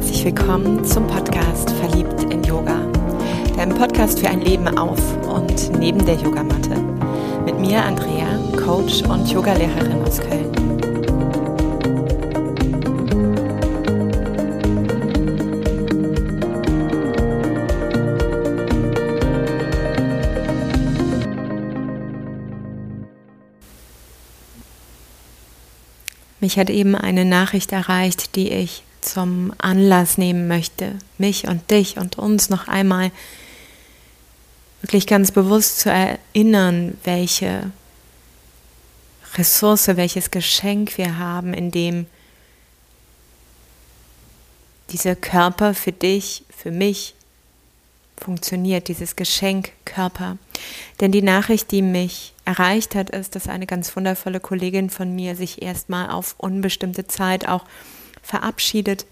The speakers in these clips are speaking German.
herzlich willkommen zum Podcast Verliebt in Yoga. Deinem Podcast für ein Leben auf und neben der Yogamatte. Mit mir Andrea, Coach und Yogalehrerin aus Köln. Mich hat eben eine Nachricht erreicht, die ich zum Anlass nehmen möchte, mich und dich und uns noch einmal wirklich ganz bewusst zu erinnern, welche Ressource, welches Geschenk wir haben, in dem dieser Körper für dich, für mich funktioniert, dieses Geschenk Körper. Denn die Nachricht, die mich erreicht hat, ist, dass eine ganz wundervolle Kollegin von mir sich erstmal auf unbestimmte Zeit auch verabschiedet.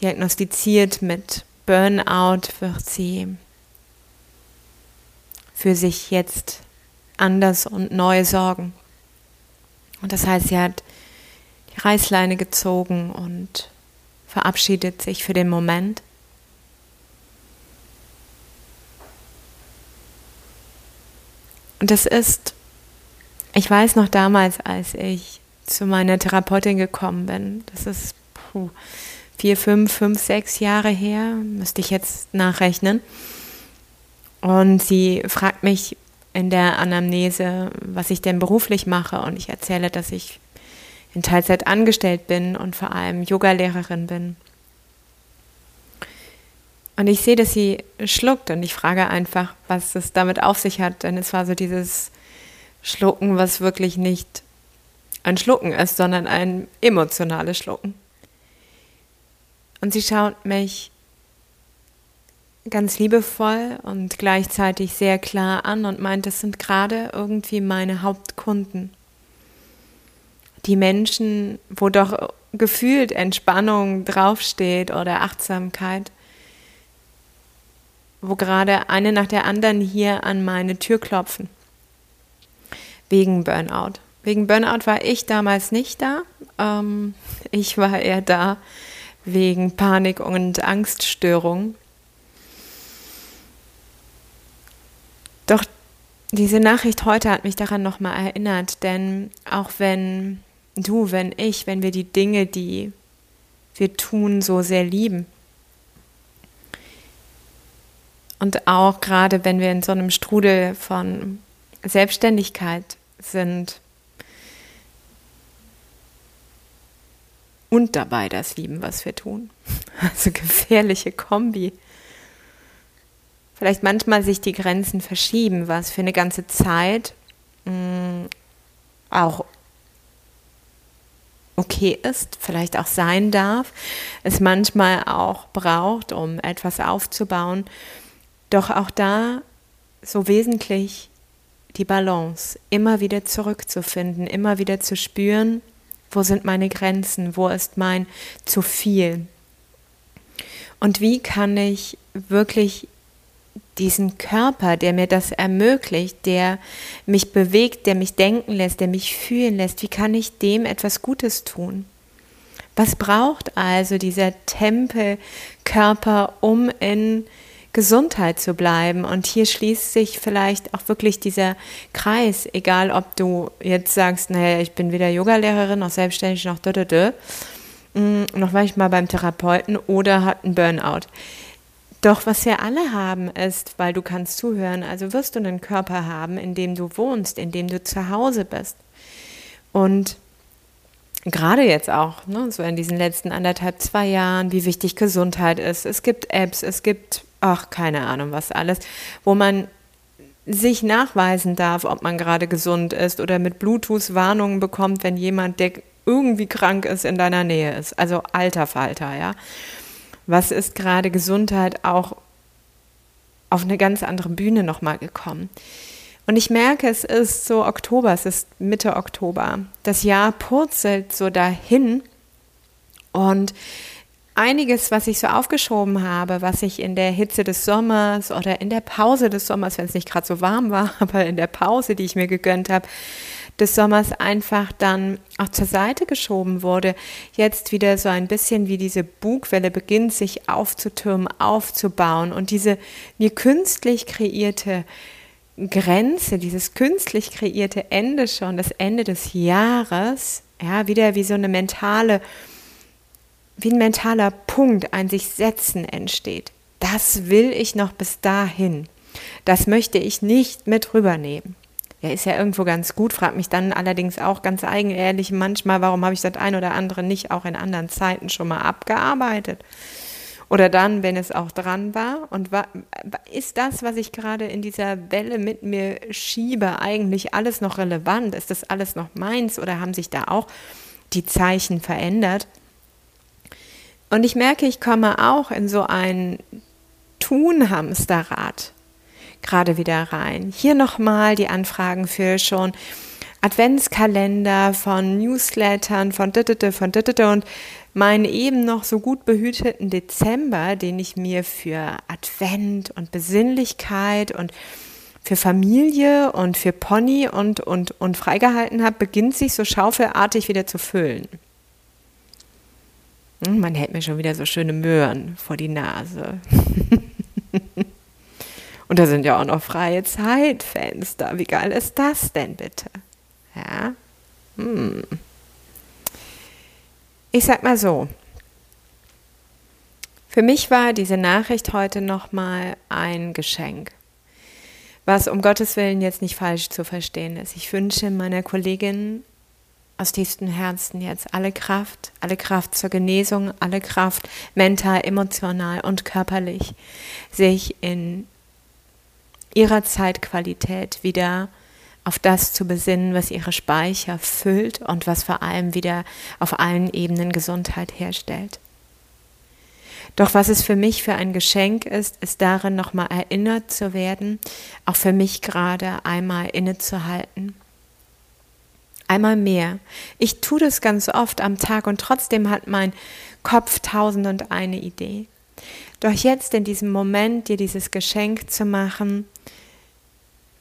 Diagnostiziert mit Burnout wird sie für sich jetzt anders und neu sorgen. Und das heißt, sie hat die Reißleine gezogen und verabschiedet sich für den Moment. Und das ist, ich weiß noch damals, als ich zu meiner Therapeutin gekommen bin, das ist puh, vier, fünf, fünf, sechs Jahre her, müsste ich jetzt nachrechnen. Und sie fragt mich in der Anamnese, was ich denn beruflich mache. Und ich erzähle, dass ich in Teilzeit angestellt bin und vor allem Yogalehrerin bin. Und ich sehe, dass sie schluckt und ich frage einfach, was es damit auf sich hat. Denn es war so dieses Schlucken, was wirklich nicht ein Schlucken ist, sondern ein emotionales Schlucken. Und sie schaut mich ganz liebevoll und gleichzeitig sehr klar an und meint, das sind gerade irgendwie meine Hauptkunden. Die Menschen, wo doch gefühlt Entspannung draufsteht oder Achtsamkeit wo gerade eine nach der anderen hier an meine Tür klopfen. Wegen Burnout. Wegen Burnout war ich damals nicht da. Ähm, ich war eher da wegen Panik und Angststörung. Doch diese Nachricht heute hat mich daran nochmal erinnert, denn auch wenn du, wenn ich, wenn wir die Dinge, die wir tun, so sehr lieben, und auch gerade wenn wir in so einem Strudel von Selbstständigkeit sind und dabei das lieben, was wir tun. Also gefährliche Kombi. Vielleicht manchmal sich die Grenzen verschieben, was für eine ganze Zeit mh, mm, auch okay ist, vielleicht auch sein darf, es manchmal auch braucht, um etwas aufzubauen doch auch da so wesentlich die Balance, immer wieder zurückzufinden, immer wieder zu spüren, wo sind meine Grenzen, wo ist mein zu viel. Und wie kann ich wirklich diesen Körper, der mir das ermöglicht, der mich bewegt, der mich denken lässt, der mich fühlen lässt, wie kann ich dem etwas Gutes tun? Was braucht also dieser Tempelkörper, um in Gesundheit zu bleiben. Und hier schließt sich vielleicht auch wirklich dieser Kreis, egal ob du jetzt sagst, naja, ich bin weder Yogalehrerin noch selbstständig noch dödödö, mm, noch war ich mal beim Therapeuten oder hat einen Burnout. Doch was wir alle haben ist, weil du kannst zuhören, also wirst du einen Körper haben, in dem du wohnst, in dem du zu Hause bist. Und gerade jetzt auch, ne, so in diesen letzten anderthalb, zwei Jahren, wie wichtig Gesundheit ist. Es gibt Apps, es gibt ach, keine Ahnung, was alles, wo man sich nachweisen darf, ob man gerade gesund ist oder mit Bluetooth Warnungen bekommt, wenn jemand, der irgendwie krank ist, in deiner Nähe ist. Also alter Falter, ja. Was ist gerade Gesundheit auch auf eine ganz andere Bühne nochmal gekommen? Und ich merke, es ist so Oktober, es ist Mitte Oktober. Das Jahr purzelt so dahin und einiges, was ich so aufgeschoben habe, was ich in der Hitze des Sommers oder in der Pause des Sommers, wenn es nicht gerade so warm war, aber in der Pause, die ich mir gegönnt habe, des Sommers einfach dann auch zur Seite geschoben wurde, jetzt wieder so ein bisschen wie diese Bugwelle beginnt, sich aufzutürmen, aufzubauen und diese mir künstlich kreierte Grenze, dieses künstlich kreierte Ende schon, das Ende des Jahres, ja, wieder wie so eine mentale, wie ein mentaler Punkt, ein sich setzen entsteht. Das will ich noch bis dahin. Das möchte ich nicht mit rübernehmen. Ja, ist ja irgendwo ganz gut, fragt mich dann allerdings auch ganz eigenehrlich manchmal, warum habe ich das ein oder andere nicht auch in anderen Zeiten schon mal abgearbeitet? Oder dann, wenn es auch dran war? Und ist das, was ich gerade in dieser Welle mit mir schiebe, eigentlich alles noch relevant? Ist das alles noch meins oder haben sich da auch die Zeichen verändert? Und ich merke, ich komme auch in so ein Tun-Hamsterrad gerade wieder rein. Hier nochmal die Anfragen für schon Adventskalender, von Newslettern, von dittete, von dittete und meinen eben noch so gut behüteten Dezember, den ich mir für Advent und Besinnlichkeit und für Familie und für Pony und, und, und freigehalten habe, beginnt sich so schaufelartig wieder zu füllen. Hm, man hält mir schon wieder so schöne Möhren vor die Nase. und da sind ja auch noch freie Zeitfenster. Wie geil ist das denn bitte? Ja. Hm. Ich sag mal so. Für mich war diese Nachricht heute nochmal ein Geschenk. Was um Gottes Willen jetzt nicht falsch zu verstehen ist. Ich wünsche meiner Kollegin aus tiefstem Herzen jetzt alle Kraft, alle Kraft zur Genesung, alle Kraft mental, emotional und körperlich, sich in ihrer Zeitqualität wieder auf das zu besinnen, was ihre Speicher füllt und was vor allem wieder auf allen Ebenen Gesundheit herstellt. Doch was es für mich für ein Geschenk ist, ist darin nochmal erinnert zu werden, auch für mich gerade einmal innezuhalten. Einmal mehr. Ich tue das ganz oft am Tag und trotzdem hat mein Kopf tausend und eine Idee. Doch jetzt in diesem Moment dir dieses Geschenk zu machen,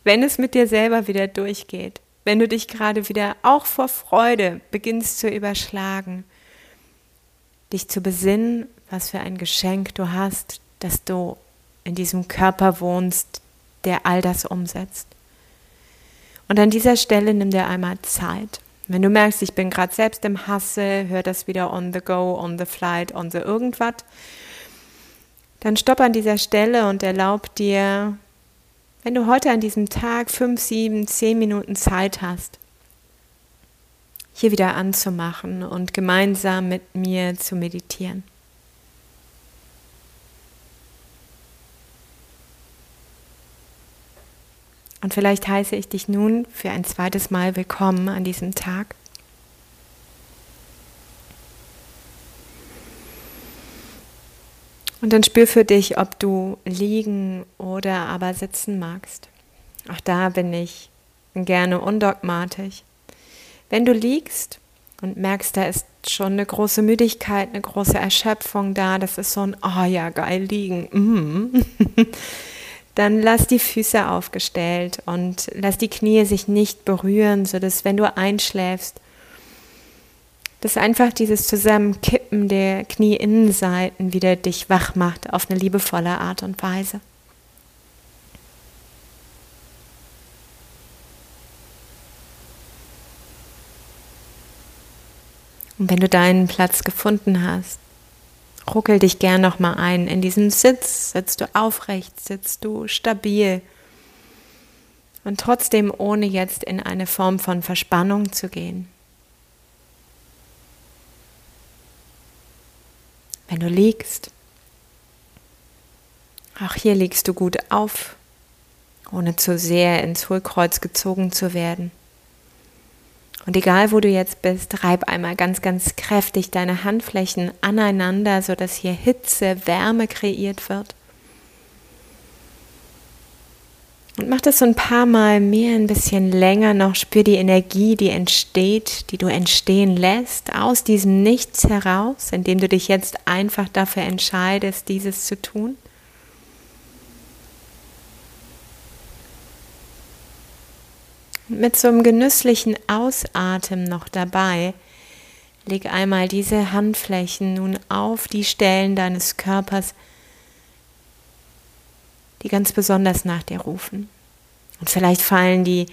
wenn es mit dir selber wieder durchgeht, wenn du dich gerade wieder auch vor Freude beginnst zu überschlagen, dich zu besinnen, was für ein Geschenk du hast, dass du in diesem Körper wohnst, der all das umsetzt. Und an dieser Stelle nimm dir einmal Zeit. Wenn du merkst, ich bin gerade selbst im Hasse, hör das wieder on the go, on the flight, on the irgendwas, dann stopp an dieser Stelle und erlaub dir wenn du heute an diesem Tag fünf, sieben, zehn Minuten Zeit hast, hier wieder anzumachen und gemeinsam mit mir zu meditieren. Und vielleicht heiße ich dich nun für ein zweites Mal willkommen an diesem Tag. Und dann spür für dich, ob du liegen oder aber sitzen magst. Auch da bin ich gerne undogmatisch. Wenn du liegst und merkst, da ist schon eine große Müdigkeit, eine große Erschöpfung da, das ist so ein, oh ja, geil liegen, mm. dann lass die Füße aufgestellt und lass die Knie sich nicht berühren, sodass wenn du einschläfst, dass einfach dieses Zusammenkippen der Knieinnenseiten wieder dich wach macht auf eine liebevolle Art und Weise. Und wenn du deinen Platz gefunden hast, ruckel dich gern noch mal ein in diesem Sitz. Sitzt du aufrecht, sitzt du stabil und trotzdem ohne jetzt in eine Form von Verspannung zu gehen. Wenn du liegst, auch hier liegst du gut auf, ohne zu sehr ins Hohlkreuz gezogen zu werden. Und egal wo du jetzt bist, reib einmal ganz, ganz kräftig deine Handflächen aneinander, sodass hier Hitze, Wärme kreiert wird. Und mach das so ein paar Mal mehr, ein bisschen länger noch. Spür die Energie, die entsteht, die du entstehen lässt, aus diesem Nichts heraus, indem du dich jetzt einfach dafür entscheidest, dieses zu tun. Mit so einem genüsslichen Ausatmen noch dabei, leg einmal diese Handflächen nun auf die Stellen deines Körpers, die ganz besonders nach dir rufen. Und vielleicht fallen die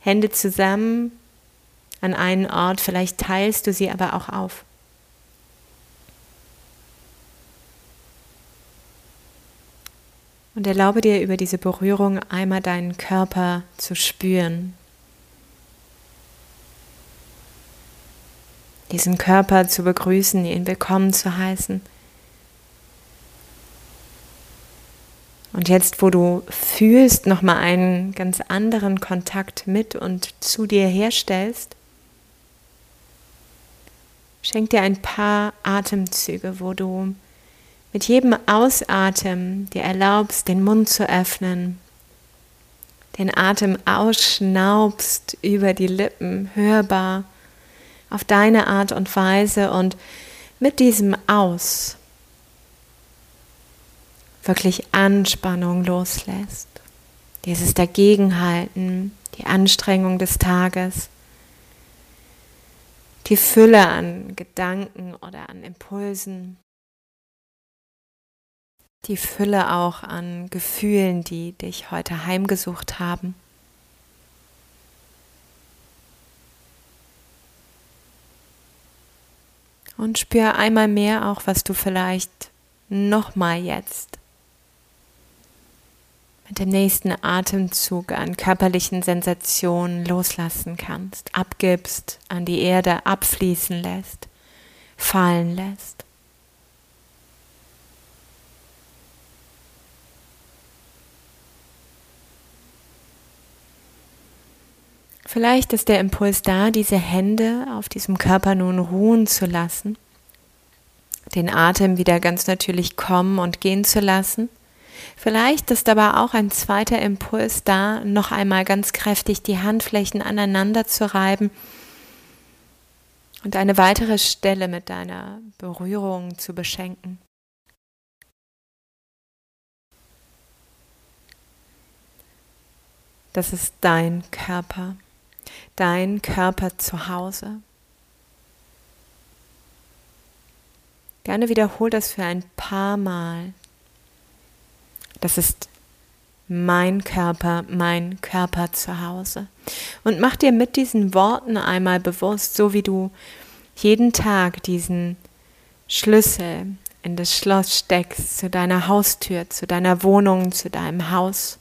Hände zusammen an einen Ort, vielleicht teilst du sie aber auch auf. Und erlaube dir über diese Berührung einmal deinen Körper zu spüren. Diesen Körper zu begrüßen, ihn willkommen zu heißen. Und jetzt, wo du fühlst, nochmal einen ganz anderen Kontakt mit und zu dir herstellst, schenk dir ein paar Atemzüge, wo du mit jedem Ausatmen dir erlaubst, den Mund zu öffnen, den Atem ausschnaubst über die Lippen, hörbar, auf deine Art und Weise und mit diesem Aus wirklich Anspannung loslässt, dieses Dagegenhalten, die Anstrengung des Tages, die Fülle an Gedanken oder an Impulsen, die Fülle auch an Gefühlen, die dich heute heimgesucht haben. Und spür einmal mehr auch, was du vielleicht nochmal jetzt mit dem nächsten Atemzug an körperlichen Sensationen loslassen kannst, abgibst, an die Erde abfließen lässt, fallen lässt. Vielleicht ist der Impuls da, diese Hände auf diesem Körper nun ruhen zu lassen, den Atem wieder ganz natürlich kommen und gehen zu lassen. Vielleicht ist aber auch ein zweiter Impuls da, noch einmal ganz kräftig die Handflächen aneinander zu reiben und eine weitere Stelle mit deiner Berührung zu beschenken. Das ist dein Körper dein Körper zu Hause. Gerne wiederhol das für ein paar Mal. Das ist mein Körper, mein Körper zu Hause. Und mach dir mit diesen Worten einmal bewusst, so wie du jeden Tag diesen Schlüssel in das Schloss steckst, zu deiner Haustür, zu deiner Wohnung, zu deinem Haus.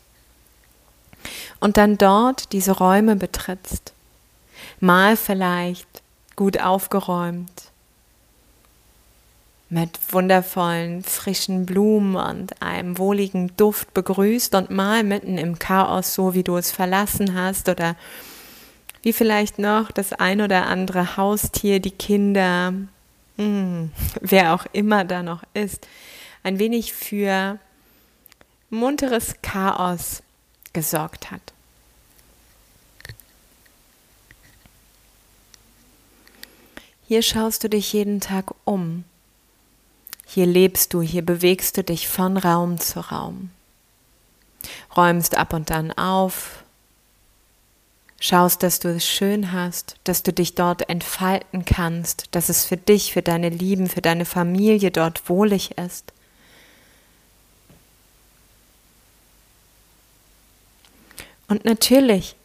Und dann dort diese Räume betrittst mal vielleicht gut aufgeräumt, mit wundervollen frischen Blumen und einem wohligen Duft begrüßt und mal mitten im Chaos, so wie du es verlassen hast oder wie vielleicht noch das ein oder andere Haustier, die Kinder, mh, hm, wer auch immer da noch ist, ein wenig für munteres Chaos gesorgt hat. Hier schaust du dich jeden Tag um. Hier lebst du, hier bewegst du dich von Raum zu Raum. Räumst ab und an auf, schaust, dass du es schön hast, dass du dich dort entfalten kannst, dass es für dich, für deine Lieben, für deine Familie dort wohlig ist. Und natürlich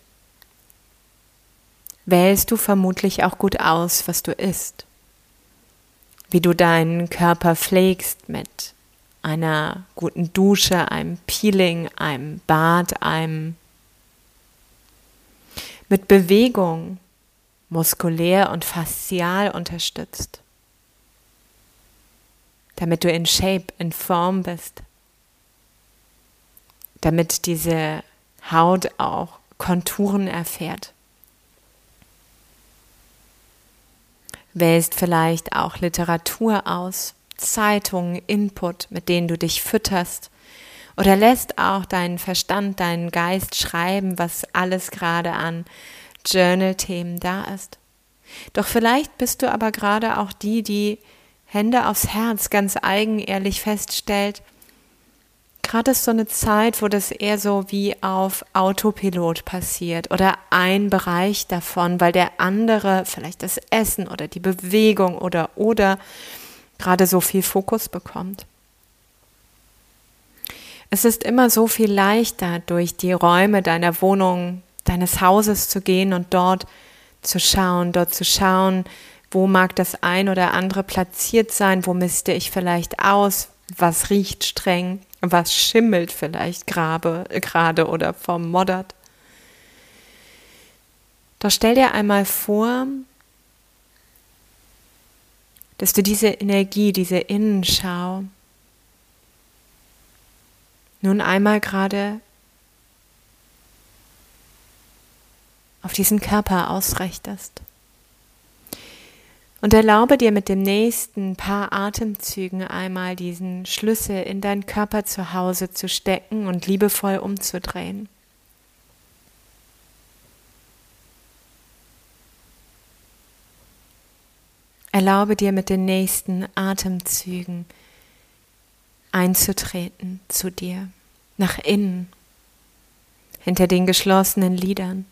wählst du vermutlich auch gut aus, was du isst. Wie du deinen Körper pflegst mit einer guten Dusche, einem Peeling, einem Bad, einem mit Bewegung, muskulär und faszial unterstützt, damit du in Shape, in Form bist, damit diese Haut auch Konturen erfährt. Wählst vielleicht auch Literatur aus, Zeitungen, Input, mit denen du dich fütterst oder lässt auch deinen Verstand, deinen Geist schreiben, was alles gerade an Journal-Themen da ist. Doch vielleicht bist du aber gerade auch die, die Hände aufs Herz ganz eigenehrlich feststellt, gerade ist so eine Zeit, wo das eher so wie auf Autopilot passiert oder ein Bereich davon, weil der andere vielleicht das Essen oder die Bewegung oder oder gerade so viel Fokus bekommt. Es ist immer so viel leichter, durch die Räume deiner Wohnung, deines Hauses zu gehen und dort zu schauen, dort zu schauen, wo mag das ein oder andere platziert sein, wo misste ich vielleicht aus, was riecht streng, was schimmelt vielleicht gerade oder vermoddert. Doch stell dir einmal vor, dass du diese Energie, diese Innenschau nun einmal gerade auf diesen Körper ausrichtest. Und erlaube dir mit dem nächsten paar Atemzügen einmal diesen Schlüssel in deinen Körper zu Hause zu stecken und liebevoll umzudrehen. Erlaube dir mit den nächsten Atemzügen einzutreten zu dir, nach innen, hinter den geschlossenen Lidern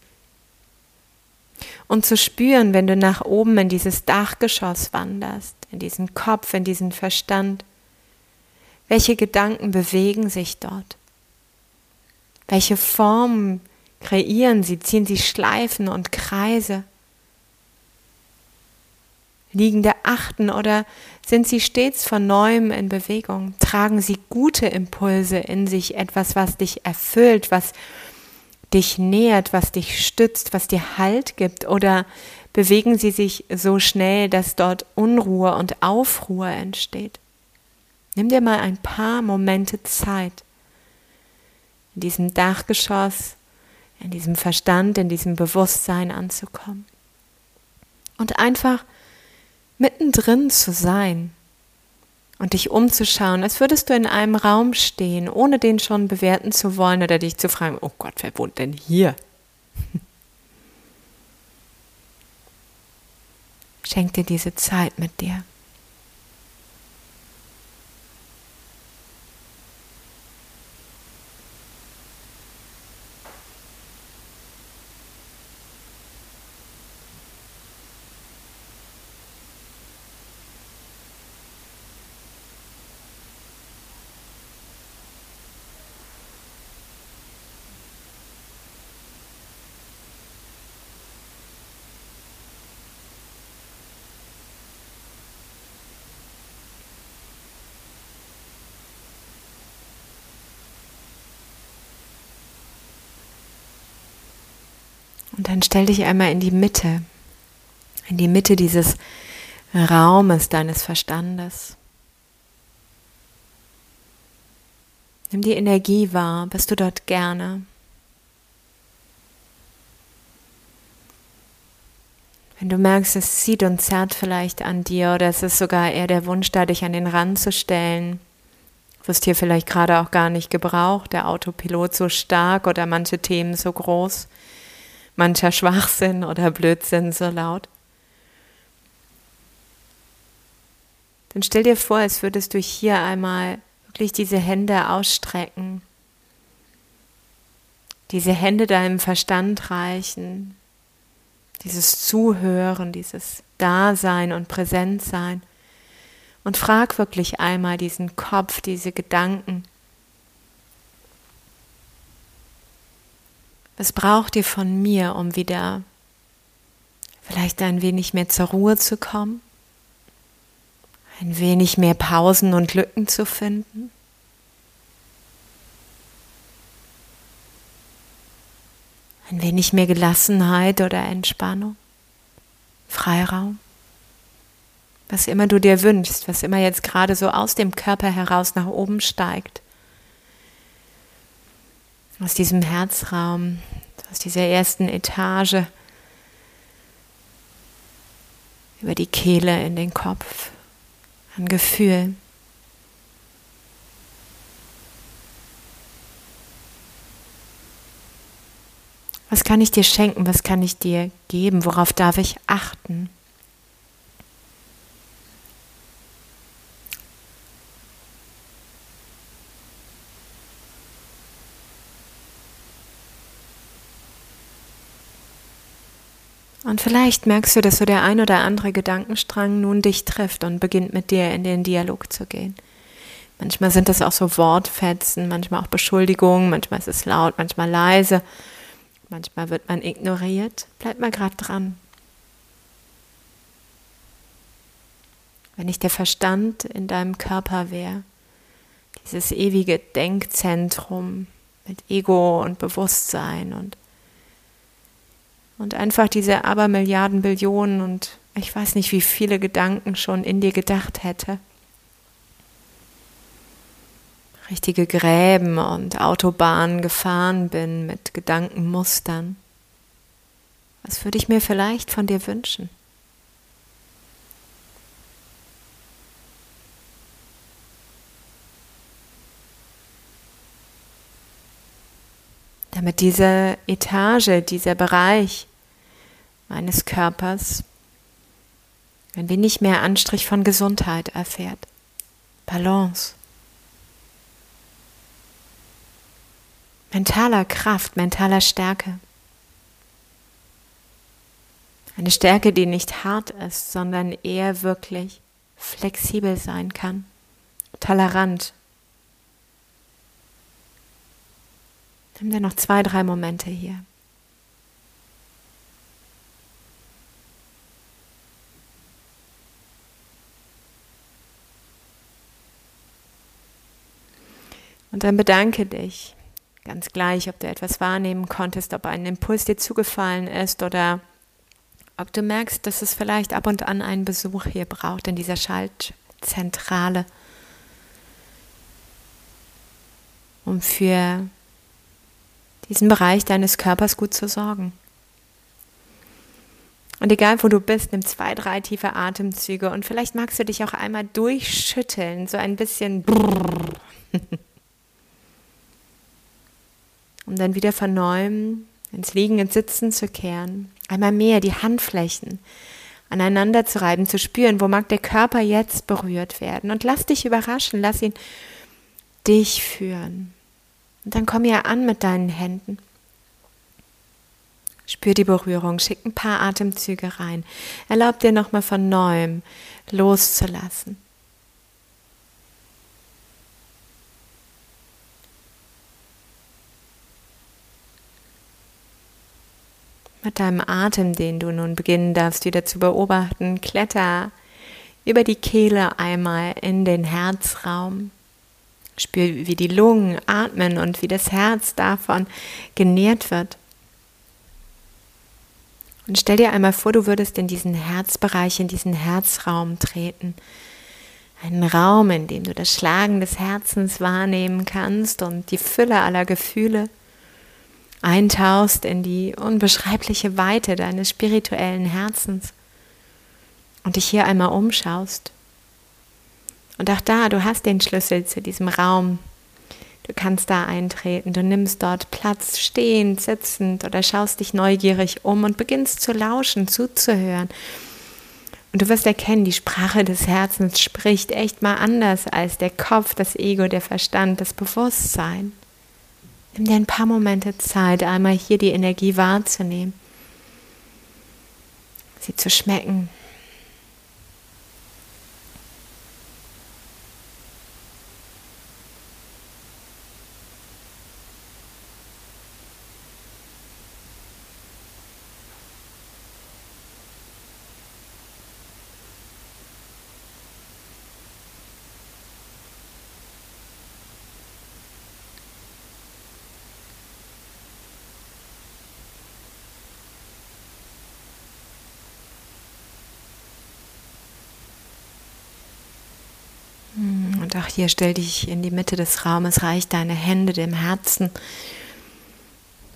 und zu spüren, wenn du nach oben in dieses Dachgeschoss wanderst, in diesen Kopf, in diesen Verstand, welche Gedanken bewegen sich dort? Welche Formen kreieren sie, ziehen sie Schleifen und Kreise? Liegende achten oder sind sie stets von neuem in Bewegung? Tragen sie gute Impulse in sich, etwas, was dich erfüllt, was dich nährt, was dich stützt, was dir Halt gibt? Oder bewegen sie sich so schnell, dass dort Unruhe und Aufruhr entsteht? Nimm dir mal ein paar Momente Zeit, in diesem Dachgeschoss, in diesem Verstand, in diesem Bewusstsein anzukommen. Und einfach mittendrin zu sein und dich umzuschauen, als würdest du in einem Raum stehen, ohne den schon bewerten zu wollen oder dich zu fragen, oh Gott, wer wohnt denn hier? Schenk dir diese Zeit mit dir. Und dann stell dich einmal in die Mitte, in die Mitte dieses Raumes deines Verstandes. Nimm die Energie wahr, bist du dort gerne? Wenn du merkst, es zieht und zerrt vielleicht an dir oder es ist sogar eher der Wunsch da, dich an den Rand zu stellen, wirst hier vielleicht gerade auch gar nicht gebraucht, der Autopilot so stark oder manche Themen so groß, mancher Schwachsinn oder Blödsinn so laut. Dann stell dir vor, als würdest du hier einmal wirklich diese Hände ausstrecken, diese Hände deinem Verstand reichen, dieses Zuhören, dieses Dasein und Präsentsein. Und frag wirklich einmal diesen Kopf, diese Gedanken, Was braucht ihr von mir, um wieder vielleicht ein wenig mehr zur Ruhe zu kommen? Ein wenig mehr Pausen und Lücken zu finden? Ein wenig mehr Gelassenheit oder Entspannung? Freiraum? Was immer du dir wünschst, was immer jetzt gerade so aus dem Körper heraus nach oben steigt aus diesem Herzraum, aus dieser ersten Etage, über die Kehle in den Kopf, an Gefühl. Was kann ich dir schenken? Was kann ich dir geben? Worauf darf ich achten? Vielleicht merkst du, dass so der ein oder andere Gedankenstrang nun dich trifft und beginnt mit dir in den Dialog zu gehen. Manchmal sind das auch so Wortfetzen, manchmal auch Beschuldigungen, manchmal ist es laut, manchmal leise, manchmal wird man ignoriert. Bleib mal gerade dran. Wenn nicht der Verstand in deinem Körper wäre, dieses ewige Denkzentrum mit Ego und Bewusstsein und und einfach diese Abermilliarden Billionen und ich weiß nicht, wie viele Gedanken schon in dir gedacht hätte. Richtige Gräben und Autobahnen gefahren bin mit Gedankenmustern. Was würde ich mir vielleicht von dir wünschen? Damit diese Etage, dieser Bereich meines Körpers ein wenig mehr Anstrich von Gesundheit erfährt. Balance. Mentaler Kraft, mentaler Stärke. Eine Stärke, die nicht hart ist, sondern eher wirklich flexibel sein kann, tolerant. Nimm dir noch zwei, drei Momente hier. Und dann bedanke dich. Ganz gleich, ob du etwas wahrnehmen konntest, ob ein Impuls dir zugefallen ist oder ob du merkst, dass es vielleicht ab und an einen Besuch hier braucht in dieser Schaltzentrale, um für diesen Bereich deines Körpers gut zu sorgen. Und egal wo du bist, nimm zwei, drei tiefe Atemzüge und vielleicht magst du dich auch einmal durchschütteln, so ein bisschen. um dann wieder von neuem ins Liegen und Sitzen zu kehren. Einmal mehr die Handflächen aneinander zu reiben, zu spüren, wo mag der Körper jetzt berührt werden. Und lass dich überraschen, lass ihn dich führen. Und dann komm ja an mit deinen Händen. Spür die Berührung, schick ein paar Atemzüge rein. Erlaub dir nochmal von neuem loszulassen. Mit deinem Atem, den du nun beginnen darfst, wieder zu beobachten, kletter über die Kehle einmal in den Herzraum. Spür, wie die Lungen atmen und wie das Herz davon genährt wird. Und stell dir einmal vor, du würdest in diesen Herzbereich, in diesen Herzraum treten. Einen Raum, in dem du das Schlagen des Herzens wahrnehmen kannst und die Fülle aller Gefühle eintauchst in die unbeschreibliche Weite deines spirituellen Herzens und dich hier einmal umschaust. Und auch da, du hast den Schlüssel zu diesem Raum. Du kannst da eintreten, du nimmst dort Platz, stehend, sitzend oder schaust dich neugierig um und beginnst zu lauschen, zuzuhören. Und du wirst erkennen, die Sprache des Herzens spricht echt mal anders als der Kopf, das Ego, der Verstand, das Bewusstsein. Nimm dir ein paar Momente Zeit, einmal hier die Energie wahrzunehmen, sie zu schmecken, Auch hier stell dich in die Mitte des Raumes, reich deine Hände dem Herzen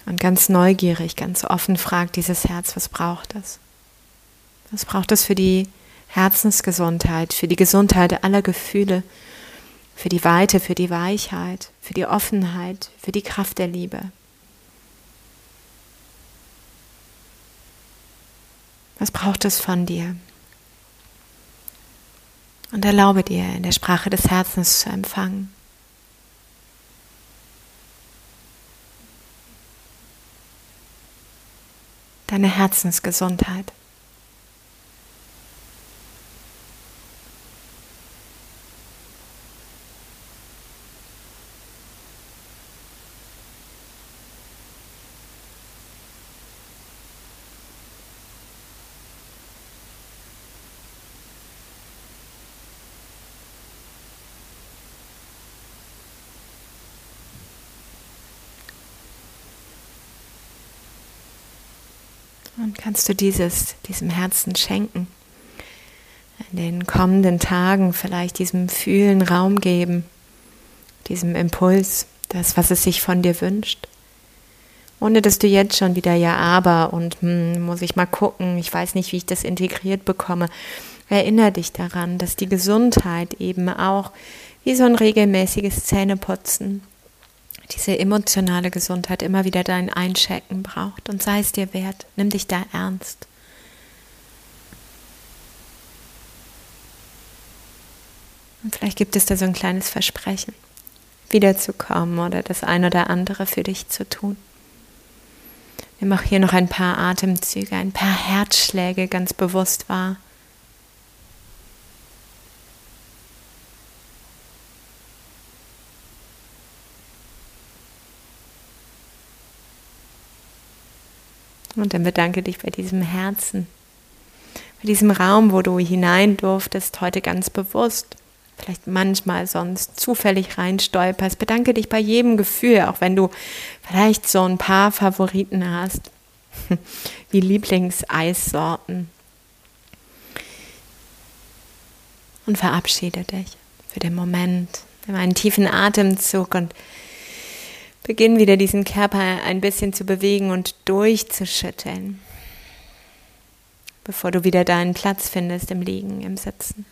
und ganz neugierig, ganz offen fragt dieses Herz, was braucht es? Was braucht es für die Herzensgesundheit, für die Gesundheit aller Gefühle, für die Weite, für die Weichheit, für die Offenheit, für die Kraft der Liebe? Was braucht es von dir? Und erlaube dir, in der Sprache des Herzens zu empfangen. deine Herzensgesundheit. Und kannst du dieses, diesem Herzen schenken? In den kommenden Tagen vielleicht diesem Fühlen Raum geben, diesem Impuls, das, was es sich von dir wünscht. Ohne dass du jetzt schon wieder ja, aber und hm, muss ich mal gucken, ich weiß nicht, wie ich das integriert bekomme. Erinnere dich daran, dass die Gesundheit eben auch wie so ein regelmäßiges Zähneputzen diese emotionale Gesundheit immer wieder dein Einchecken braucht und sei es dir wert, nimm dich da ernst. Und vielleicht gibt es da so ein kleines Versprechen, wiederzukommen oder das ein oder andere für dich zu tun. Nimm auch hier noch ein paar Atemzüge, ein paar Herzschläge ganz bewusst wahr. Und dann bedanke dich bei diesem Herzen, bei diesem Raum, wo du hinein durftest, heute ganz bewusst. Vielleicht manchmal sonst zufällig reinstolperst. Bedanke dich bei jedem Gefühl, auch wenn du vielleicht so ein paar Favoriten hast, wie Lieblingseissorten. Und verabschiede dich für den Moment. Nimm einen tiefen Atemzug und Beginn wieder diesen Körper ein bisschen zu bewegen und durchzuschütteln, bevor du wieder deinen Platz findest im Liegen, im Sitzen.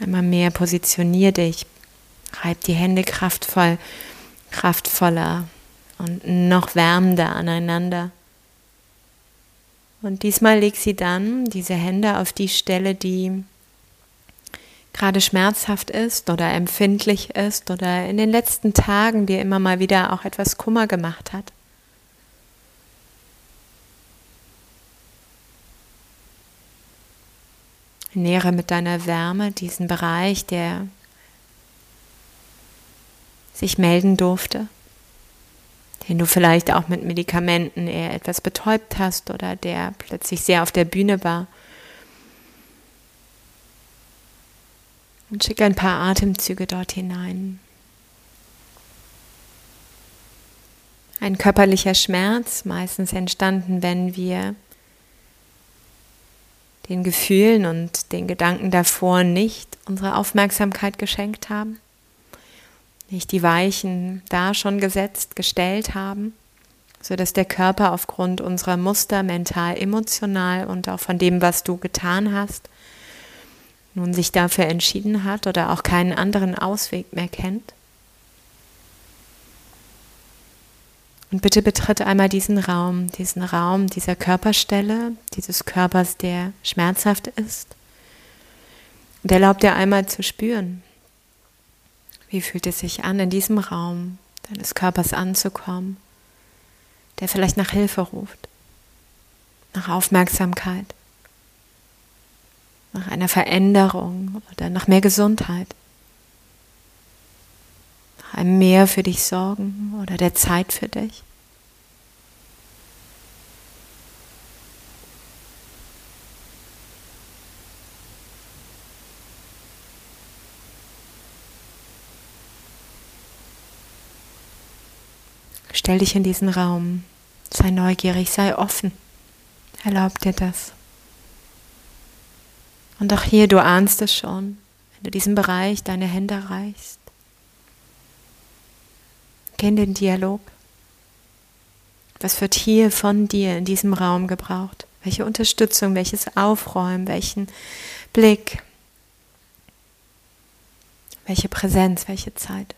Einmal mehr positionier dich, reib die Hände kraftvoll, kraftvoller und noch wärmender aneinander. Und diesmal leg sie dann diese Hände auf die Stelle, die gerade schmerzhaft ist oder empfindlich ist oder in den letzten Tagen dir immer mal wieder auch etwas Kummer gemacht hat. Nähere mit deiner Wärme diesen Bereich, der sich melden durfte den du vielleicht auch mit Medikamenten eher etwas betäubt hast oder der plötzlich sehr auf der Bühne war. Und schick ein paar Atemzüge dort hinein. Ein körperlicher Schmerz, meistens entstanden, wenn wir den Gefühlen und den Gedanken davor nicht unsere Aufmerksamkeit geschenkt haben nicht die Weichen da schon gesetzt, gestellt haben, sodass der Körper aufgrund unserer Muster mental, emotional und auch von dem, was du getan hast, nun sich dafür entschieden hat oder auch keinen anderen Ausweg mehr kennt. Und bitte betritt einmal diesen Raum, diesen Raum dieser Körperstelle, dieses Körpers, der schmerzhaft ist. Und erlaub dir einmal zu spüren, wie fühlt es sich an, in diesem Raum deines Körpers anzukommen, der vielleicht nach Hilfe ruft, nach Aufmerksamkeit, nach einer Veränderung oder nach mehr Gesundheit, nach einem Mehr für dich sorgen oder der Zeit für dich? Stell dich in diesen Raum. Sei neugierig, sei offen. Erlaub dir das. Und auch hier, du ahnst es schon, wenn du diesem Bereich deine Hände reichst. Geh in den Dialog. Was wird hier von dir in diesem Raum gebraucht? Welche Unterstützung, welches Aufräumen, welchen Blick, welche Präsenz, welche Zeit?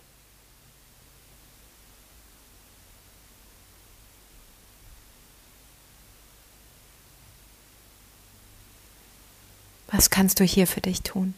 Was kannst du hier für dich tun?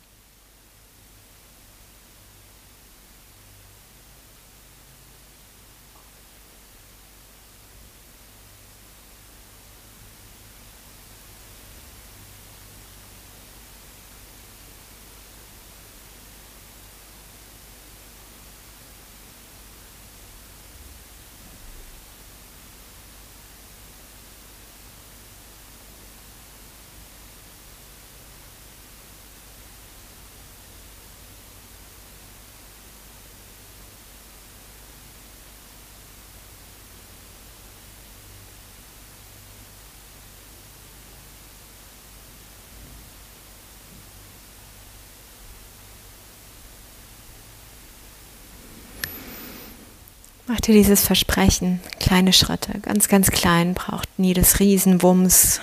Mach dir dieses Versprechen, kleine Schritte, ganz, ganz klein, braucht nie das Riesenwumms,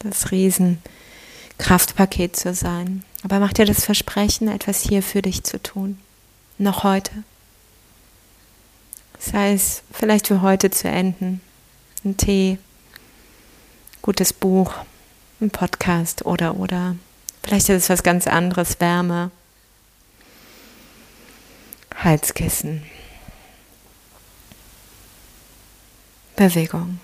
das Riesenkraftpaket zu sein. Aber mach dir das Versprechen, etwas hier für dich zu tun, noch heute. Sei es vielleicht für heute zu enden, ein Tee, gutes Buch, ein Podcast. Oder oder. Vielleicht ist es was ganz anderes, Wärme, Heizkissen. Bewegung.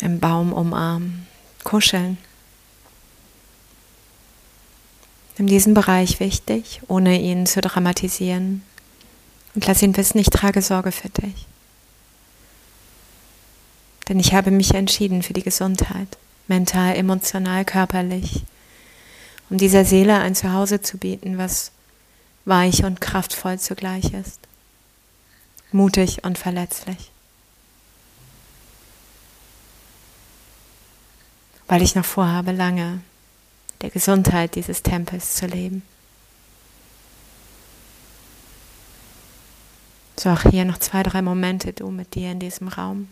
Im Baum umarmen, kuscheln. Nimm diesen Bereich wichtig, ohne ihn zu dramatisieren. Und lass ihn wissen, ich trage Sorge für dich. Denn ich habe mich entschieden für die Gesundheit, mental, emotional, körperlich, um dieser Seele ein Zuhause zu bieten, was weich und kraftvoll zugleich ist mutig und verletzlich. Weil ich noch vorhabe, lange der Gesundheit dieses Tempels zu leben. So auch hier noch zwei, drei Momente du mit dir in diesem Raum.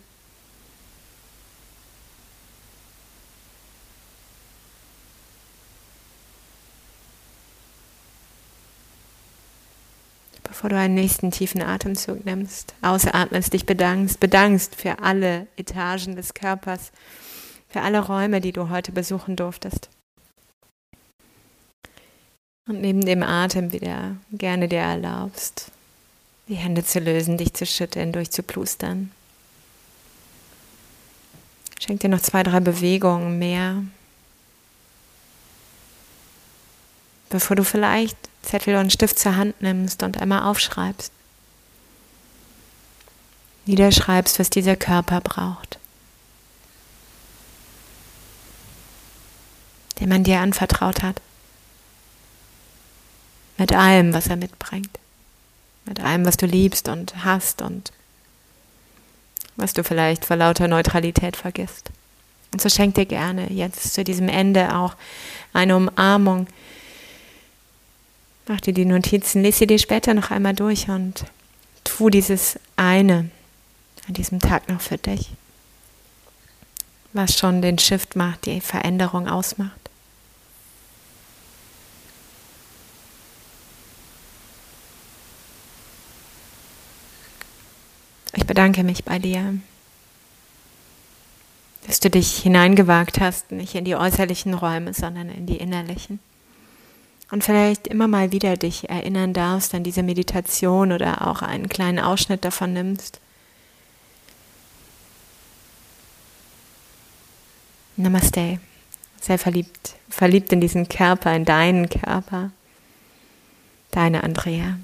Bevor du einen nächsten tiefen Atemzug nimmst, ausatmest, dich bedankst, bedankst für alle Etagen des Körpers, für alle Räume, die du heute besuchen durftest. Und neben dem Atem wieder gerne dir erlaubst, die Hände zu lösen, dich zu schütteln, durchzuplustern. Schenk dir noch zwei, drei Bewegungen mehr, bevor du vielleicht Zettel und Stift zur Hand nimmst und einmal aufschreibst. Niederschreibst, was dieser Körper braucht, den man dir anvertraut hat. Mit allem, was er mitbringt. Mit allem, was du liebst und hast und was du vielleicht vor lauter Neutralität vergisst. Und so schenk dir gerne jetzt zu diesem Ende auch eine Umarmung, Mach dir die Notizen, lese sie dir später noch einmal durch und tu dieses eine an diesem Tag noch für dich, was schon den Shift macht, die Veränderung ausmacht. Ich bedanke mich bei dir, dass du dich hineingewagt hast, nicht in die äußerlichen Räume, sondern in die innerlichen und vielleicht immer mal wieder dich erinnern darfst an diese Meditation oder auch einen kleinen Ausschnitt davon nimmst. Namaste. Sei verliebt, verliebt in diesen Körper, in deinen Körper. Deine Andrea.